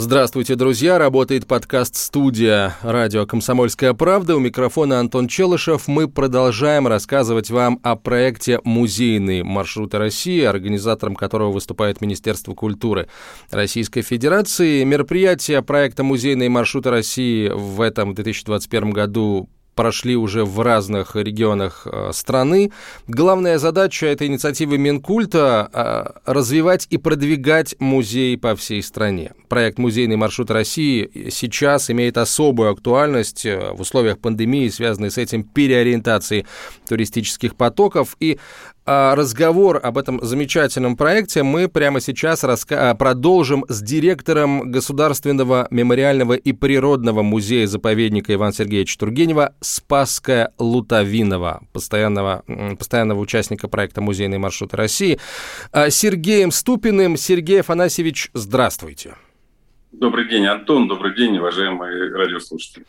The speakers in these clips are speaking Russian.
Здравствуйте, друзья! Работает подкаст-студия «Радио Комсомольская правда». У микрофона Антон Челышев. Мы продолжаем рассказывать вам о проекте «Музейные маршруты России», организатором которого выступает Министерство культуры Российской Федерации. Мероприятие проекта «Музейные маршруты России» в этом 2021 году прошли уже в разных регионах э, страны. Главная задача этой инициативы Минкульта э, – развивать и продвигать музеи по всей стране. Проект «Музейный маршрут России» сейчас имеет особую актуальность э, в условиях пандемии, связанной с этим переориентацией туристических потоков. И разговор об этом замечательном проекте мы прямо сейчас раска- продолжим с директором Государственного мемориального и природного музея-заповедника Ивана Сергеевича Тургенева Спаска Лутавинова, постоянного, постоянного участника проекта «Музейные маршруты России», а, Сергеем Ступиным. Сергей Афанасьевич, здравствуйте. Добрый день, Антон. Добрый день, уважаемые радиослушатели.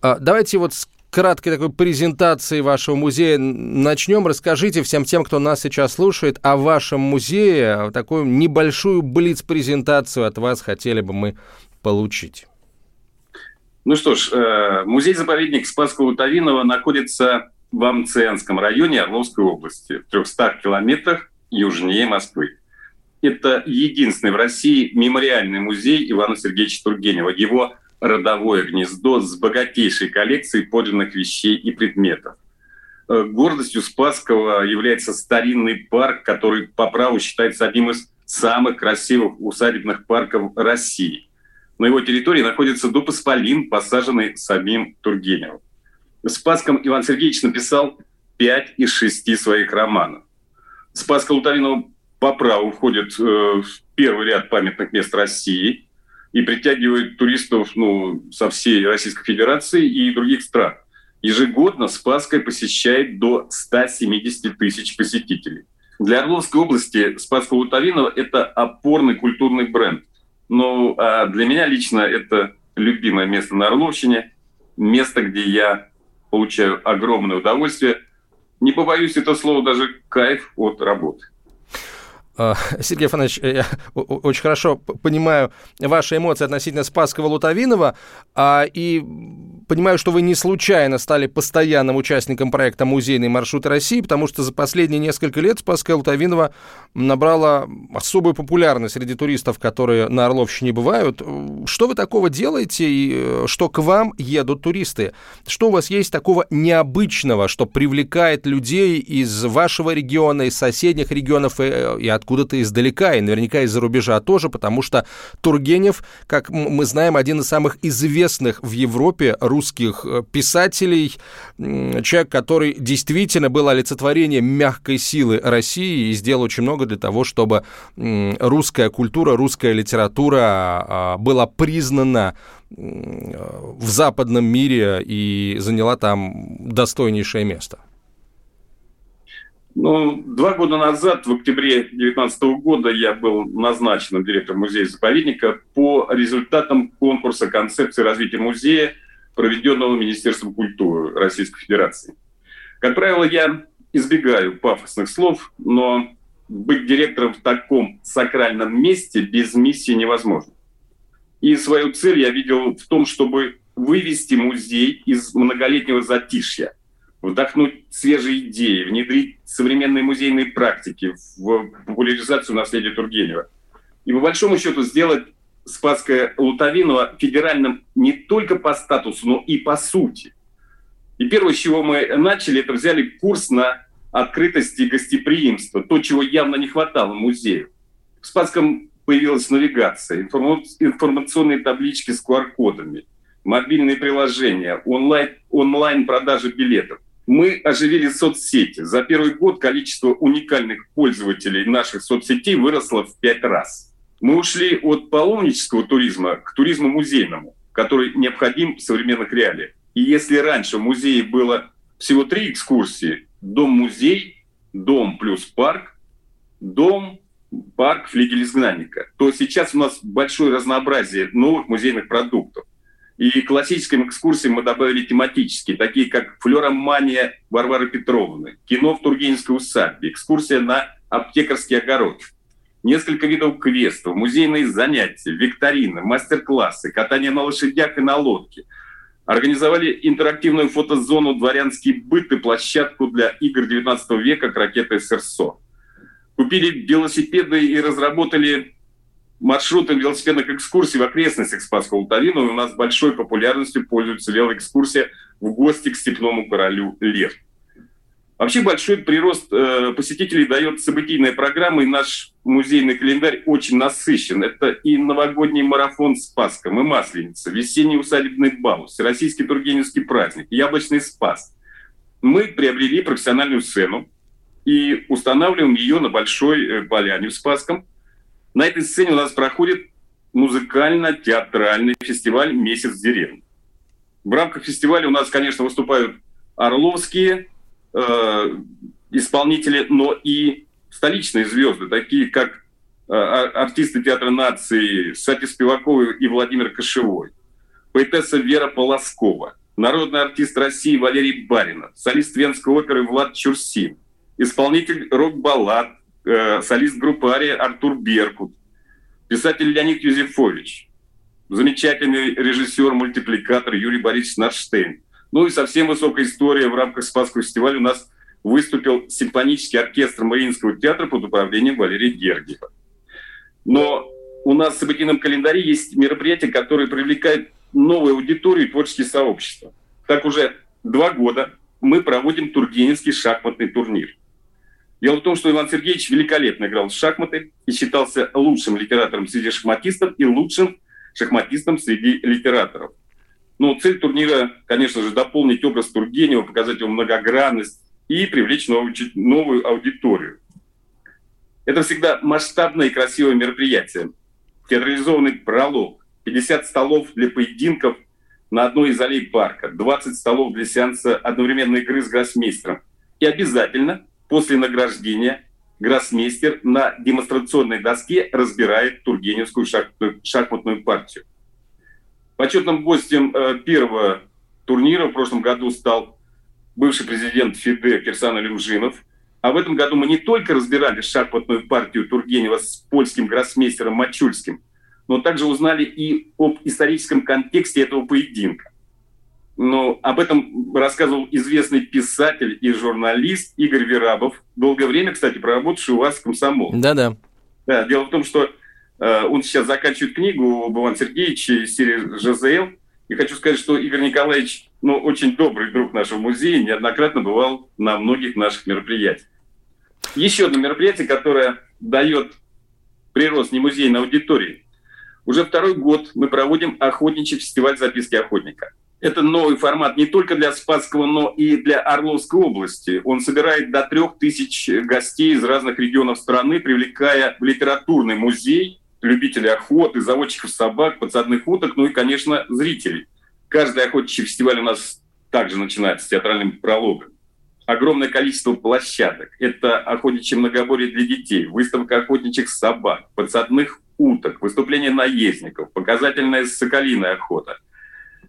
Давайте вот с краткой такой презентации вашего музея начнем. Расскажите всем тем, кто нас сейчас слушает, о вашем музее. Такую небольшую блиц-презентацию от вас хотели бы мы получить. Ну что ж, э, музей-заповедник Спасского-Лутовинова находится в Амцианском районе Орловской области, в 300 километрах южнее Москвы. Это единственный в России мемориальный музей Ивана Сергеевича Тургенева. Его родовое гнездо с богатейшей коллекцией подлинных вещей и предметов. Э, гордостью Спасского является старинный парк, который по праву считается одним из самых красивых усадебных парков России. На его территории находится дуб Исполин, посаженный самим Тургеневым. Спаском Иван Сергеевич написал пять из шести своих романов. Спаска Лутавинова по праву входит э, в первый ряд памятных мест России – и притягивает туристов ну, со всей Российской Федерации и других стран. Ежегодно Спасская посещает до 170 тысяч посетителей. Для Орловской области Спасского Лутовинова – это опорный культурный бренд. Ну, а для меня лично это любимое место на Орловщине, место, где я получаю огромное удовольствие. Не побоюсь это слово, даже кайф от работы. А, Сергей Афанович, я очень хорошо понимаю ваши эмоции относительно Спасского Лутовинова, а, и понимаю, что вы не случайно стали постоянным участником проекта «Музейные маршруты России», потому что за последние несколько лет Спасская Лутовинова набрала особую популярность среди туристов, которые на Орловщине бывают. Что вы такого делаете, и э, что к вам едут туристы? Что у вас есть такого необычного, что привлекает людей из вашего региона, из соседних регионов и, э, и откуда-то издалека, и наверняка из-за рубежа тоже, потому что Тургенев, как мы знаем, один из самых известных в Европе русских э, писателей, человек, который действительно был олицетворением мягкой силы России и сделал очень много для того, чтобы русская культура, русская литература а, была признана в западном мире и заняла там достойнейшее место. Ну, два года назад, в октябре 2019 года, я был назначен директором музея-заповедника по результатам конкурса концепции развития музея, проведенного Министерством культуры Российской Федерации. Как правило, я избегаю пафосных слов, но быть директором в таком сакральном месте без миссии невозможно. И свою цель я видел в том, чтобы вывести музей из многолетнего затишья – вдохнуть свежие идеи, внедрить современные музейные практики в популяризацию наследия Тургенева. И по большому счету сделать Спасское Лутовиново федеральным не только по статусу, но и по сути. И первое, с чего мы начали, это взяли курс на открытость и гостеприимство, то, чего явно не хватало музею. В Спасском появилась навигация, информационные таблички с QR-кодами, мобильные приложения, онлайн, онлайн-продажи билетов мы оживили соцсети. За первый год количество уникальных пользователей наших соцсетей выросло в пять раз. Мы ушли от паломнического туризма к туризму музейному, который необходим в современных реалиях. И если раньше в музее было всего три экскурсии, дом-музей дом плюс парк, дом, парк, флигель изгнанника, то сейчас у нас большое разнообразие новых музейных продуктов. И классическим экскурсиям мы добавили тематические, такие как флюромания Варвары Петровны, кино в Тургеневской усадьбе, экскурсия на аптекарский огород, несколько видов квестов, музейные занятия, викторины, мастер-классы, катание на лошадях и на лодке. Организовали интерактивную фотозону «Дворянский быт» и площадку для игр 19 века «Крокеты СРСО». Купили велосипеды и разработали маршруты велосипедных экскурсий в окрестностях Спасского Лутовина. У нас большой популярностью пользуется велоэкскурсия в гости к степному королю Лев. Вообще большой прирост э, посетителей дает событийная программа, и наш музейный календарь очень насыщен. Это и новогодний марафон Спаска, и Масленица, весенний усадебный бал, Всероссийский Тургеневский праздник, Яблочный Спас. Мы приобрели профессиональную сцену и устанавливаем ее на Большой э, Поляне в Спасском. На этой сцене у нас проходит музыкально-театральный фестиваль «Месяц деревни». В рамках фестиваля у нас, конечно, выступают орловские э, исполнители, но и столичные звезды, такие как э, артисты театра нации Сати Спивакова и Владимир Кошевой, поэтесса Вера Полоскова, народный артист России Валерий Баринов, солист Венской оперы Влад Чурсин, исполнитель рок-баллад, э, солист группы Ария Артур Беркут, писатель Леонид Юзефович, замечательный режиссер-мультипликатор Юрий Борисович Нарштейн, ну и совсем высокая история в рамках Спасского фестиваля у нас выступил симфонический оркестр Мариинского театра под управлением Валерия Гергиева. Но у нас в событийном календаре есть мероприятия, которые привлекают новую аудиторию и творческие сообщества. Так уже два года мы проводим Тургеневский шахматный турнир. Дело в том, что Иван Сергеевич великолепно играл в шахматы и считался лучшим литератором среди шахматистов и лучшим шахматистом среди литераторов. Ну, цель турнира, конечно же, дополнить образ Тургенева, показать его многогранность и привлечь новую, новую аудиторию. Это всегда масштабное и красивое мероприятие. Театрализованный пролог, 50 столов для поединков на одной из аллей парка, 20 столов для сеанса одновременной игры с гроссмейстером. И обязательно после награждения гроссмейстер на демонстрационной доске разбирает Тургеневскую шахматную партию. Почетным гостем э, первого турнира в прошлом году стал бывший президент ФИДЕ Кирсан Алимжинов. А в этом году мы не только разбирали шахматную партию Тургенева с польским гроссмейстером Мачульским, но также узнали и об историческом контексте этого поединка. Но об этом рассказывал известный писатель и журналист Игорь Верабов, долгое время, кстати, проработавший у вас в комсомол. Да-да. Да, дело в том, что Э, он сейчас заканчивает книгу об Иване Сергеевиче из серии «ЖЗЛ». И хочу сказать, что Игорь Николаевич, ну, очень добрый друг нашего музея, неоднократно бывал на многих наших мероприятиях. Еще одно мероприятие, которое дает прирост не музейной аудитории. Уже второй год мы проводим охотничий фестиваль записки охотника. Это новый формат не только для Спасского, но и для Орловской области. Он собирает до трех тысяч гостей из разных регионов страны, привлекая в литературный музей любителей охоты, заводчиков собак, подсадных уток, ну и, конечно, зрителей. Каждый охотничий фестиваль у нас также начинается с театральным прологом. Огромное количество площадок. Это охотничье многоборье для детей, выставка охотничьих собак, подсадных уток, выступление наездников, показательная соколиная охота,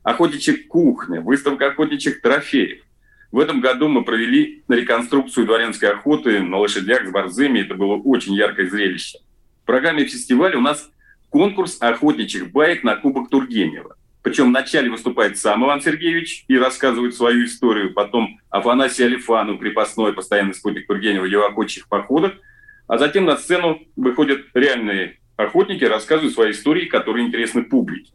охотничья кухня, выставка охотничьих трофеев. В этом году мы провели реконструкцию дворянской охоты на лошадях с борзыми. Это было очень яркое зрелище. В программе фестиваля у нас конкурс охотничьих баек на Кубок Тургенева. Причем вначале выступает сам Иван Сергеевич и рассказывает свою историю, потом Афанасий Алифанов, крепостной постоянный спутник Тургенева его охотничьих походах, а затем на сцену выходят реальные охотники, рассказывают свои истории, которые интересны публике.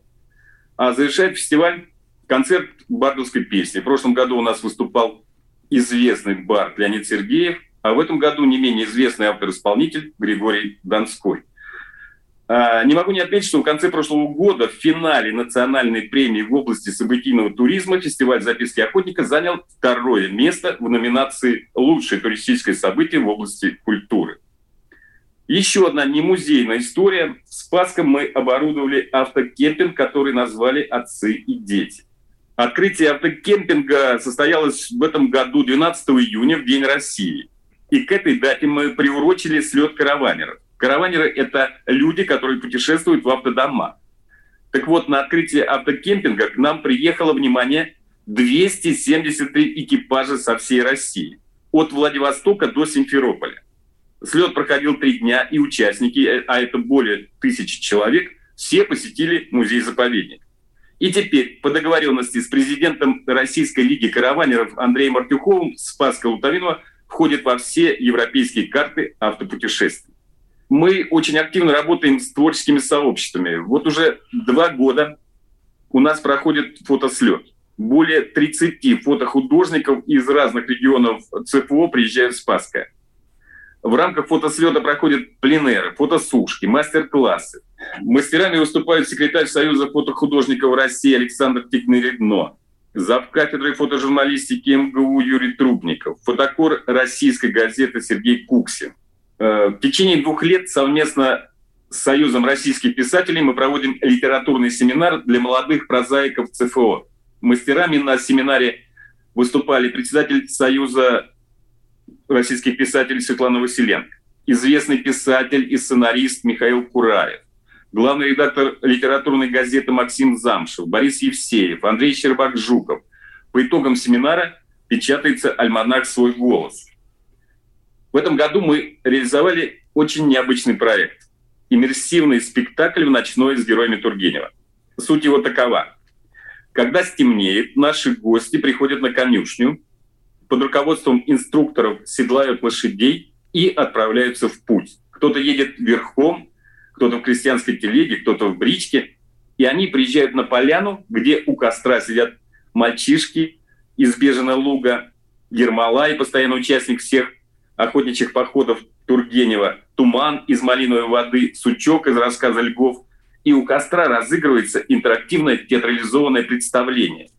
А завершает фестиваль концерт бардовской песни. В прошлом году у нас выступал известный бард Леонид Сергеев – а в этом году не менее известный автор-исполнитель Григорий Донской. А, не могу не отметить, что в конце прошлого года в финале национальной премии в области событийного туризма фестиваль записки охотника занял второе место в номинации «Лучшее туристическое событие в области культуры». Еще одна немузейная история. В Спасском мы оборудовали автокемпинг, который назвали «Отцы и дети». Открытие автокемпинга состоялось в этом году 12 июня, в День России – И к этой дате мы приурочили слет караванеров. Караванеры – это люди, которые путешествуют в автодома. Так вот, на открытие автокемпинга к нам приехало, внимание, 273 экипажа со всей России. От Владивостока до Симферополя. Слет проходил три дня, и участники, а это более тысячи человек, все посетили музей-заповедник. И теперь по договоренности с президентом Российской лиги караванеров Андреем Артюховым Спаска Лутовинова входит во все европейские карты автопутешествий. Мы очень активно работаем с творческими сообществами. Вот уже два года у нас проходит фотослет. Более 30 фотохудожников из разных регионов ЦФО приезжают в Спасское. В рамках фотослета проходят пленеры, фотосушки, мастер-классы. Мастерами выступают секретарь Союза фотохудожников России Александр Тикнеридно, зав. кафедрой фотожурналистики МГУ Юрий Трубников, фотокор российской газеты Сергей Куксин. Э, в течение двух лет совместно с Союзом российских писателей мы проводим литературный семинар для молодых прозаиков ЦФО. Мастерами на семинаре выступали председатель Союза российских писателей Светлана Василенко, известный писатель и сценарист Михаил Кураев, главный редактор литературной газеты Максим Замшев, Борис Евсеев, Андрей Щербак-Жуков. По итогам семинара печатается альманах «Свой голос». В этом году мы реализовали очень необычный проект – иммерсивный спектакль в ночной с героями Тургенева. Суть его такова. Когда стемнеет, наши гости приходят на конюшню, под руководством инструкторов седлают лошадей и отправляются в путь. Кто-то едет верхом, кто-то в крестьянской телеге, кто-то в бричке. И они приезжают на поляну, где у костра сидят мальчишки из Бежина луга, Ермолай, постоянный участник всех охотничьих походов Тургенева, Туман из малиновой воды, Сучок из рассказа Льгов. И у костра разыгрывается интерактивное театрализованное представление.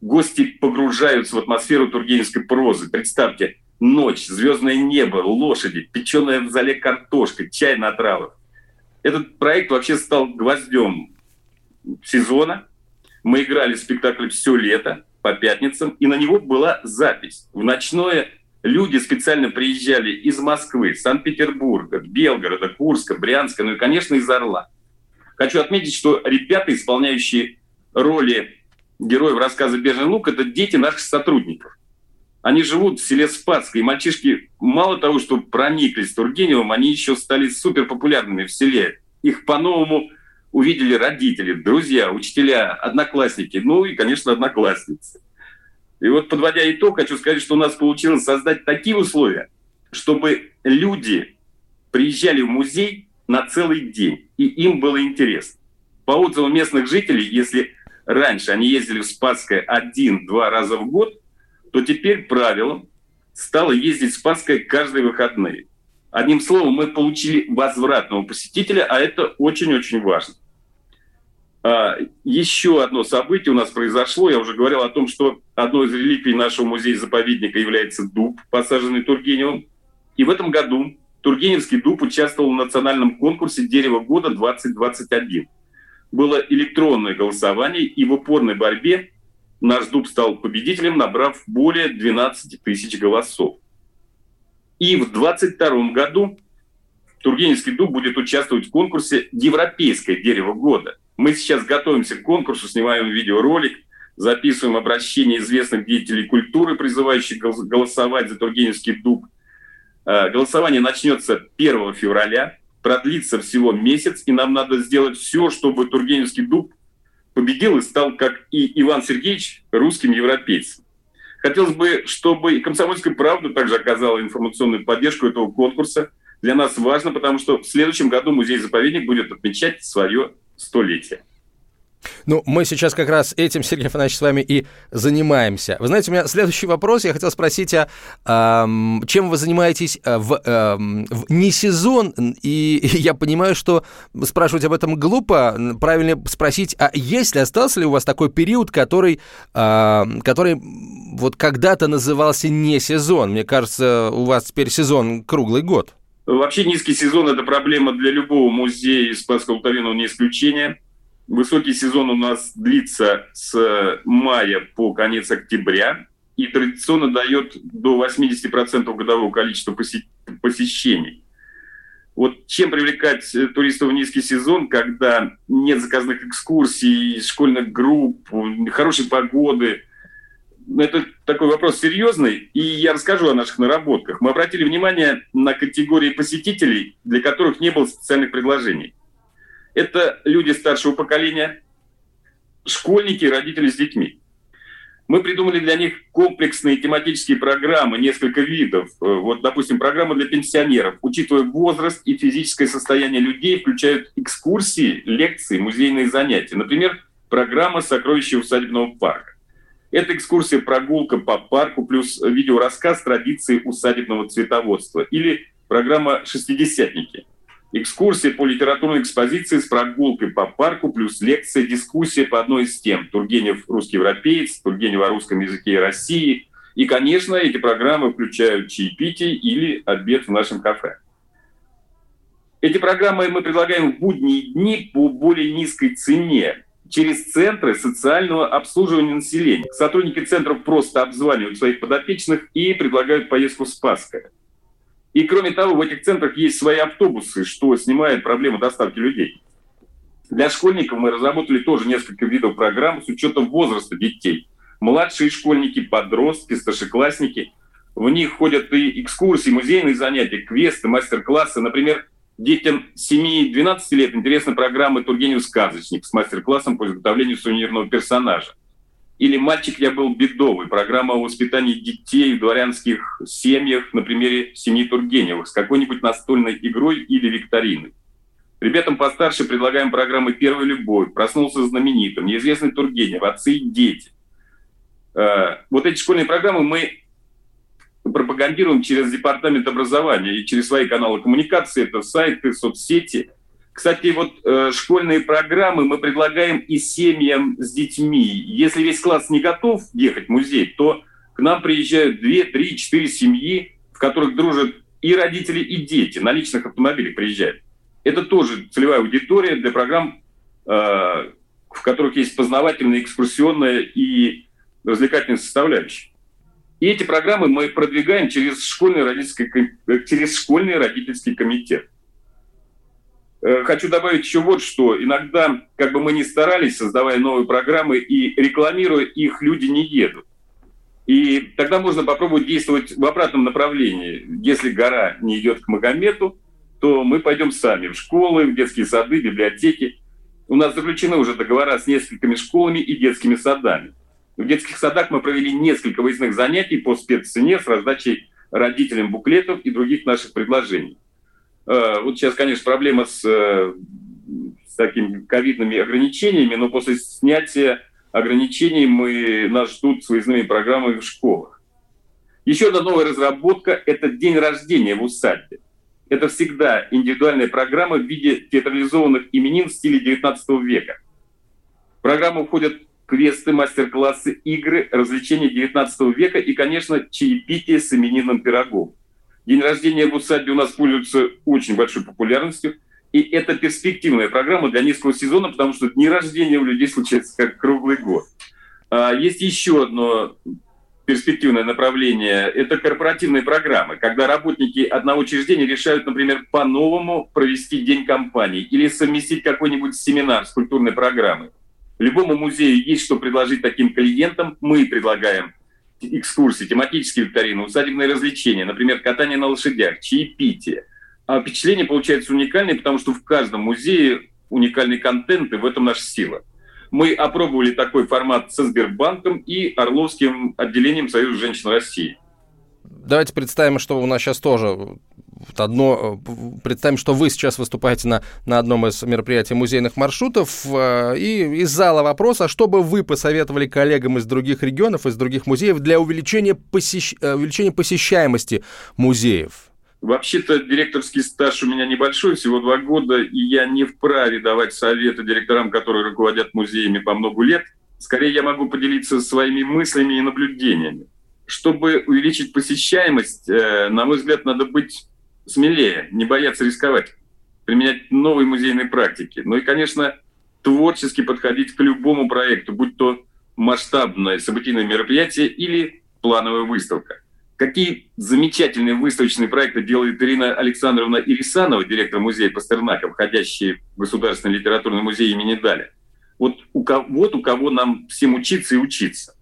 Гости погружаются в атмосферу тургеневской прозы. Представьте, ночь, звездное небо, лошади, печеная в зале картошка, чай на травах. Этот проект вообще стал гвоздем сезона. Мы играли спектакль все лето по пятницам, и на него была запись. В ночное люди специально приезжали из Москвы, Санкт-Петербурга, Белгорода, Курска, Брянска, ну и, конечно, из Орла. Хочу отметить, что ребята, исполняющие роли героев рассказа «Бежный лук» — это дети наших сотрудников. Они живут в селе Спасское, и мальчишки мало того, что прониклись Тургеневым, они еще стали супер популярными в селе. Их по-новому увидели родители, друзья, учителя, одноклассники, ну и, конечно, одноклассницы. И вот, подводя итог, хочу сказать, что у нас получилось создать такие условия, чтобы люди приезжали в музей на целый день, и им было интересно. По отзывам местных жителей, если раньше они ездили в Спасское один-два раза в год, то теперь правилом стало ездить в Спасское каждые выходные. Одним словом, мы получили возвратного посетителя, а это очень-очень важно. А, еще одно событие у нас произошло. Я уже говорил о том, что одной из реликвий нашего музея-заповедника является дуб, посаженный Тургеневым. И в этом году Тургеневский дуб участвовал в национальном конкурсе «Дерево года 2021». Было электронное голосование, и в упорной борьбе наш дуб стал победителем, набрав более 12 тысяч голосов. И в 2022 году Тургеневский дуб будет участвовать в конкурсе «Европейское дерево года». Мы сейчас готовимся к конкурсу, снимаем видеоролик, записываем обращения известных деятелей культуры, призывающих голосовать за Тургеневский дуб. Э, голосование начнется 1 февраля, продлится всего месяц, и нам надо сделать все, чтобы Тургеневский дуб победил и стал, как и Иван Сергеевич, русским европейцем. Хотелось бы, чтобы и «Комсомольская правда» также оказала информационную поддержку этого конкурса. Для нас важно, потому что в следующем году музей-заповедник будет отмечать свое столетие. Ну, мы сейчас как раз этим, Сергей Афанасьевич, с вами и занимаемся. Вы знаете, у меня следующий вопрос. Я хотел спросить, а, а чем вы занимаетесь в, а, в не сезон? И я понимаю, что спрашивать об этом глупо. Правильно спросить, а есть ли, остался ли у вас такой период, который, а, который вот когда-то назывался не сезон? Мне кажется, у вас теперь сезон круглый год. Вообще низкий сезон – это проблема для любого музея, и Спасского Лутовинова не исключение – Высокий сезон у нас длится с мая по конец октября. и традиционно дает до 80% годового количества посещений. Вот чем привлекать э, туристов в низкий сезон, когда нет заказанных экскурсий, школьных групп, хорошей погоды? Это такой вопрос серьезный, и я расскажу о наших наработках. Мы обратили внимание на категории посетителей, для которых не было специальных предложений. Это люди старшего поколения, школьники родители с детьми. Мы придумали для них комплексные тематические программы, несколько видов. Э, вот, допустим, программа для пенсионеров, учитывая возраст и физическое состояние людей, включают экскурсии, лекции, музейные занятия. Например, программа «Сокровища усадебного парка». Это экскурсия прогулка по парку плюс видеорассказ традиции усадебного цветоводства или программа «Шестидесятники». Экскурсия по литературной экспозиции с прогулкой по парку, плюс лекция, дискуссия по одной из тем. Тургенев – русский европеец, Тургенев о русском языке и России. И, конечно, эти программы включают чаепитие или обед в нашем кафе. Эти программы мы предлагаем в будние дни по более низкой цене через центры социального обслуживания населения. Сотрудники центров просто обзванивают своих подопечных и предлагают поездку в Спасское. И кроме того, в этих центрах есть свои автобусы, что снимает проблему доставки людей. Для школьников мы разработали тоже несколько видов программ с учетом возраста детей. Младшие школьники, подростки, старшеклассники. В них ходят и экскурсии, музейные занятия, квесты, мастер-классы. Например, детям 7-12 лет интересна программа «Тургенев сказочник» с мастер-классом по изготовлению сувенирного персонажа. Или «Мальчик, я был бедовый» – программа о воспитании детей в дворянских семьях на примере семьи Тургеневых с какой-нибудь настольной игрой или викториной. Ребятам постарше предлагаем программы «Первая любовь», «Проснулся знаменитым», «Неизвестный Тургенев», «Отцы и дети». Э, вот эти школьные программы мы пропагандируем через департамент образования и через свои каналы коммуникации, это сайты, соцсети – кстати, вот э, школьные программы мы предлагаем и семьям с детьми. Если весь класс не готов ехать в музей, то к нам приезжают 2, 3, 4 семьи, в которых дружат и родители, и дети. На личных автомобилях приезжают. Это тоже целевая аудитория для программ, э, в которых есть познавательная, экскурсионная и развлекательная составляющая. И эти программы мы продвигаем через школьный родительский, через школьный родительский комитет. Э, хочу добавить еще вот что. Иногда, как бы мы ни старались, создавая новые программы и рекламируя их, люди не едут. И тогда можно попробовать действовать в обратном направлении. Если гора не идет к Магомету, то мы пойдем сами в школы, в детские сады, библиотеки. У нас заключены уже договора с несколькими школами и детскими садами. В детских садах мы провели несколько выездных занятий по спеццене с раздачей родителям буклетов и других наших предложений. Э, вот сейчас, конечно, проблема с, э, с такими ковидными ограничениями, но после снятия ограничений мы, нас ждут с выездными программами в школах. Еще одна новая разработка – это день рождения в усадьбе. Это всегда индивидуальная программа в виде театрализованных именин в стиле XIX века. В программу входят квесты, мастер-классы, игры, развлечения XIX века и, конечно, чаепитие с именинным пирогом. День рождения в усадьбе у нас пользуется очень большой популярностью. И это перспективная программа для низкого сезона, потому что дни рождения у людей случаются как круглый год. А есть еще одно перспективное направление – это корпоративные программы, когда работники одного учреждения решают, например, по-новому провести день компании или совместить какой-нибудь семинар с культурной программой. Любому музею есть что предложить таким клиентам. Мы предлагаем экскурсии, тематические викторины, усадебные развлечения, например, катание на лошадях, чаепитие. А впечатление получается уникальное, потому что в каждом музее уникальный контент, и в этом наша сила. Мы опробовали такой формат со Сбербанком и Орловским отделением Союза женщин России. Давайте представим, что у нас сейчас тоже одно, э, представим, что вы сейчас выступаете на, на одном из мероприятий музейных маршрутов, э, и из зала вопрос, а что бы вы посоветовали коллегам из других регионов, из других музеев для увеличения, посещ... Э, увеличения посещаемости музеев? Вообще-то директорский стаж у меня небольшой, всего два года, и я не вправе давать советы директорам, которые руководят музеями по много лет. Скорее, я могу поделиться своими мыслями и наблюдениями. Чтобы увеличить посещаемость, на мой взгляд, надо быть смелее, не бояться рисковать, применять новые музейные практики. Ну и, конечно, творчески подходить к любому проекту, будь то масштабное событийное мероприятие или плановая выставка. Какие замечательные выставочные проекты делает Ирина Александровна Ирисанова, директор музея Пастернака, входящий в Государственный литературный музей имени Дали. Вот у, кого, вот у кого нам всем учиться и учиться.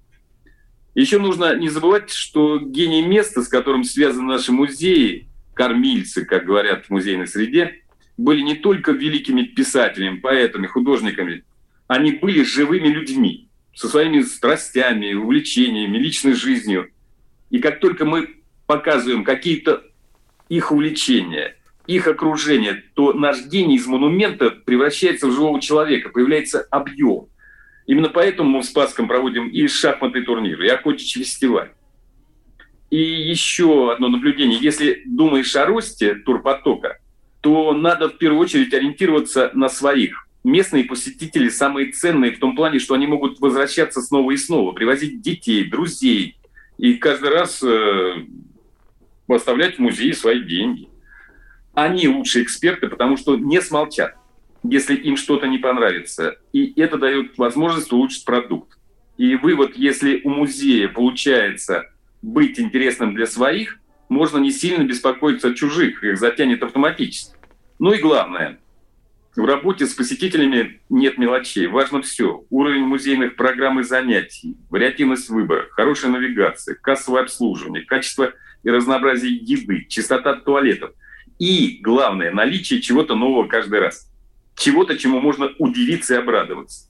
Еще нужно не забывать, что гений места, с которым связаны наши музеи, кормильцы, как говорят в музейной среде, были не только великими писателями, поэтами, художниками, они были живыми людьми со своими страстями, увлечениями, личной жизнью. И как только мы показываем какие-то их увлечения, их окружение, то наш гений из монумента превращается в живого человека, появляется объем. Именно поэтому мы в Спасском проводим и шахматный турнир, и охотничий фестиваль. И еще одно наблюдение. Если думаешь о росте турпотока, то надо в первую очередь ориентироваться на своих. Местные посетители самые ценные в том плане, что они могут возвращаться снова и снова, привозить детей, друзей. И каждый раз э, оставлять в музее свои деньги. Они лучшие эксперты, потому что не смолчат если им что-то не понравится. И это дает возможность улучшить продукт. И вывод, если у музея получается быть интересным для своих, можно не сильно беспокоиться о чужих, их затянет автоматически. Ну и главное, в работе с посетителями нет мелочей. Важно все. Уровень музейных программ и занятий, вариативность выбора, хорошая навигация, кассовое обслуживание, качество и разнообразие еды, чистота туалетов. И, главное, наличие чего-то нового каждый раз чего-то, чему можно удивиться и обрадоваться.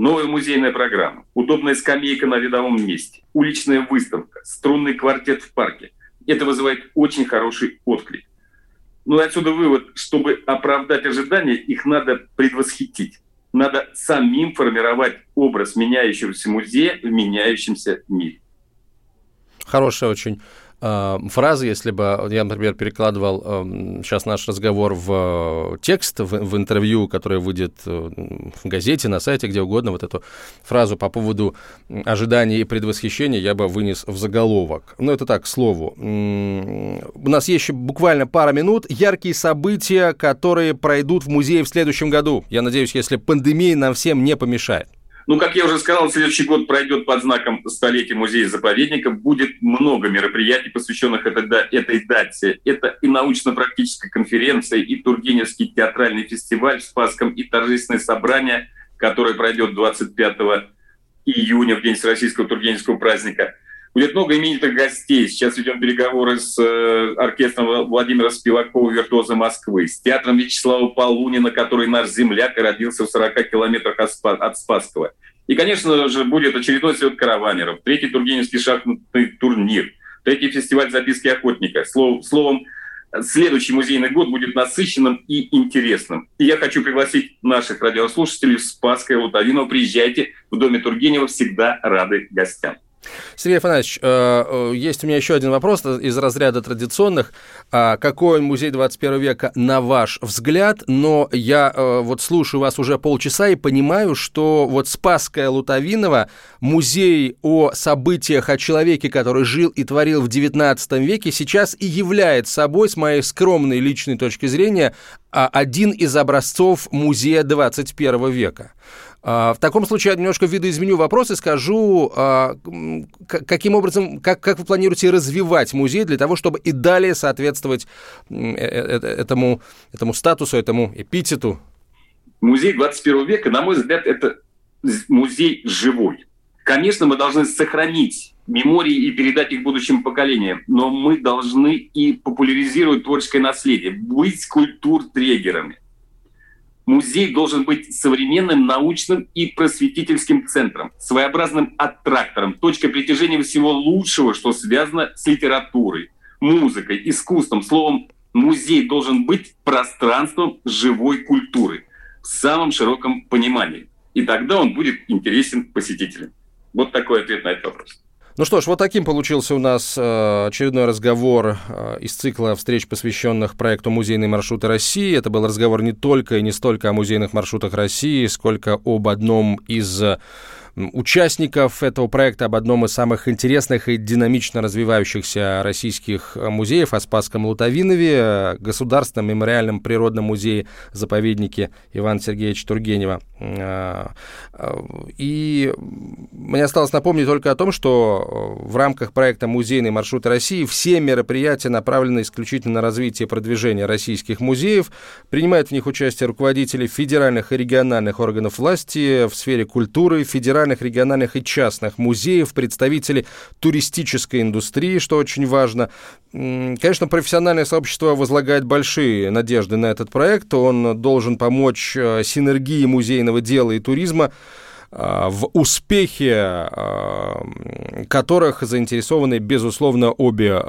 Новая музейная программа, удобная скамейка на видовом месте, уличная выставка, струнный квартет в парке. Это вызывает очень хороший отклик. Ну и отсюда вывод, чтобы оправдать ожидания, их надо предвосхитить. Надо самим формировать образ меняющегося музея в меняющемся мире. Хорошая очень фразы, если бы я, например, перекладывал сейчас эм, наш разговор в э, текст, в, в интервью, которое выйдет э, в газете, на сайте, где угодно, вот эту фразу по поводу ожиданий и предвосхищения я бы вынес в заголовок. Ну, это так, к слову. У нас есть еще буквально пара минут. Яркие события, которые пройдут в музее в следующем году. Я надеюсь, если пандемия нам всем не помешает. Ну, как я уже сказал, следующий год пройдет под знаком столетия музея-заповедника. Будет много мероприятий, посвященных этой, этой дате. Это и научно-практическая конференция, и Тургеневский театральный фестиваль в Спасском, и торжественное собрание, которое пройдет 25 июня, в день Всероссийского Тургеневского праздника – Будет много именитых гостей. Сейчас ведем переговоры с э, оркестром Владимира Спивакова «Виртуоза Москвы», с театром Вячеслава Полунина, который наш земляк и родился в 40 километрах от Спасского. И, конечно же, будет очередной слет караванеров, третий Тургеневский шахматный турнир, третий фестиваль записки охотника. Словом, следующий музейный год будет насыщенным и интересным. И я хочу пригласить наших радиослушателей в Спасское Лутовино. Приезжайте, в Доме Тургенева всегда рады гостям. Сергей Афанасьевич, э, э, есть у меня еще один вопрос из разряда традиционных. А какой музей 21 века, на ваш взгляд? Но я э, вот слушаю вас уже полчаса и понимаю, что вот Спасская Лутовинова, музей о событиях, о человеке, который жил и творил в 19 веке, сейчас и является собой, с моей скромной личной точки зрения, а, один из образцов музея 21 века. А, в таком случае я немножко видоизменю вопрос и скажу, а, каким образом, как, как вы планируете развивать музей для того, чтобы и далее соответствовать э, э, э, этому, этому статусу, этому эпитету? Музей 21 века, на мой взгляд, это музей живой. Конечно, мы должны сохранить мемории и передать их будущим поколениям, но мы должны и популяризировать творческое наследие, быть культур-трегерами музей должен быть современным научным и просветительским центром, своеобразным аттрактором, точкой притяжения всего лучшего, что связано с литературой, музыкой, искусством. Словом, музей должен быть пространством живой культуры в самом широком понимании. И тогда он будет интересен посетителям. Вот такой ответ на этот вопрос. Ну что ж, вот таким получился у нас э, очередной разговор э, из цикла встреч, посвященных проекту «Музейные маршруты России». Это был разговор не только и не столько о музейных маршрутах России, сколько об одном из участников этого проекта, об одном из самых интересных и динамично развивающихся российских музеев, о Спасском Лутовинове, Государственном мемориальном природном музее заповеднике Ивана Сергеевича Тургенева. А, и мне осталось напомнить только о том, что в рамках проекта «Музейные маршруты России» все мероприятия направлены исключительно на развитие и продвижение российских музеев. Принимают в них участие руководители федеральных и региональных органов власти в сфере культуры, федеральных, региональных и частных музеев, представители туристической индустрии, что очень важно. Конечно, профессиональное сообщество возлагает большие надежды на этот проект. Он должен помочь э, синергии музейного дела и туризма э, в успехе э, которых заинтересованы, безусловно, обе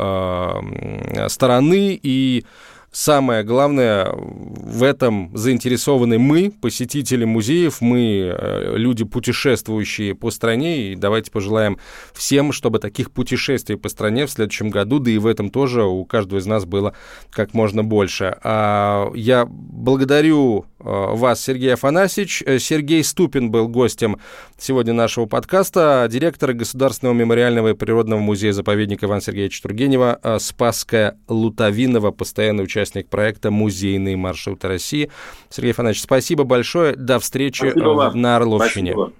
стороны. И Самое главное, в этом заинтересованы мы, посетители музеев, мы, э, люди, путешествующие по стране, и давайте пожелаем всем, чтобы таких путешествий по стране в следующем году, да и в этом тоже у каждого из нас было как можно больше. А я благодарю вас, Сергей Афанасьевич. Э, Сергей Ступин был гостем сегодня нашего подкаста, директор Государственного мемориального и природного музея-заповедника Ивана Сергеевича Тургенева, Спасская Лутовинова, постоянный участник проекта «Музейные маршруты России». Сергей Фанович, спасибо большое. До встречи спасибо на Орловщине. Спасибо.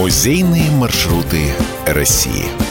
Музейные маршруты России.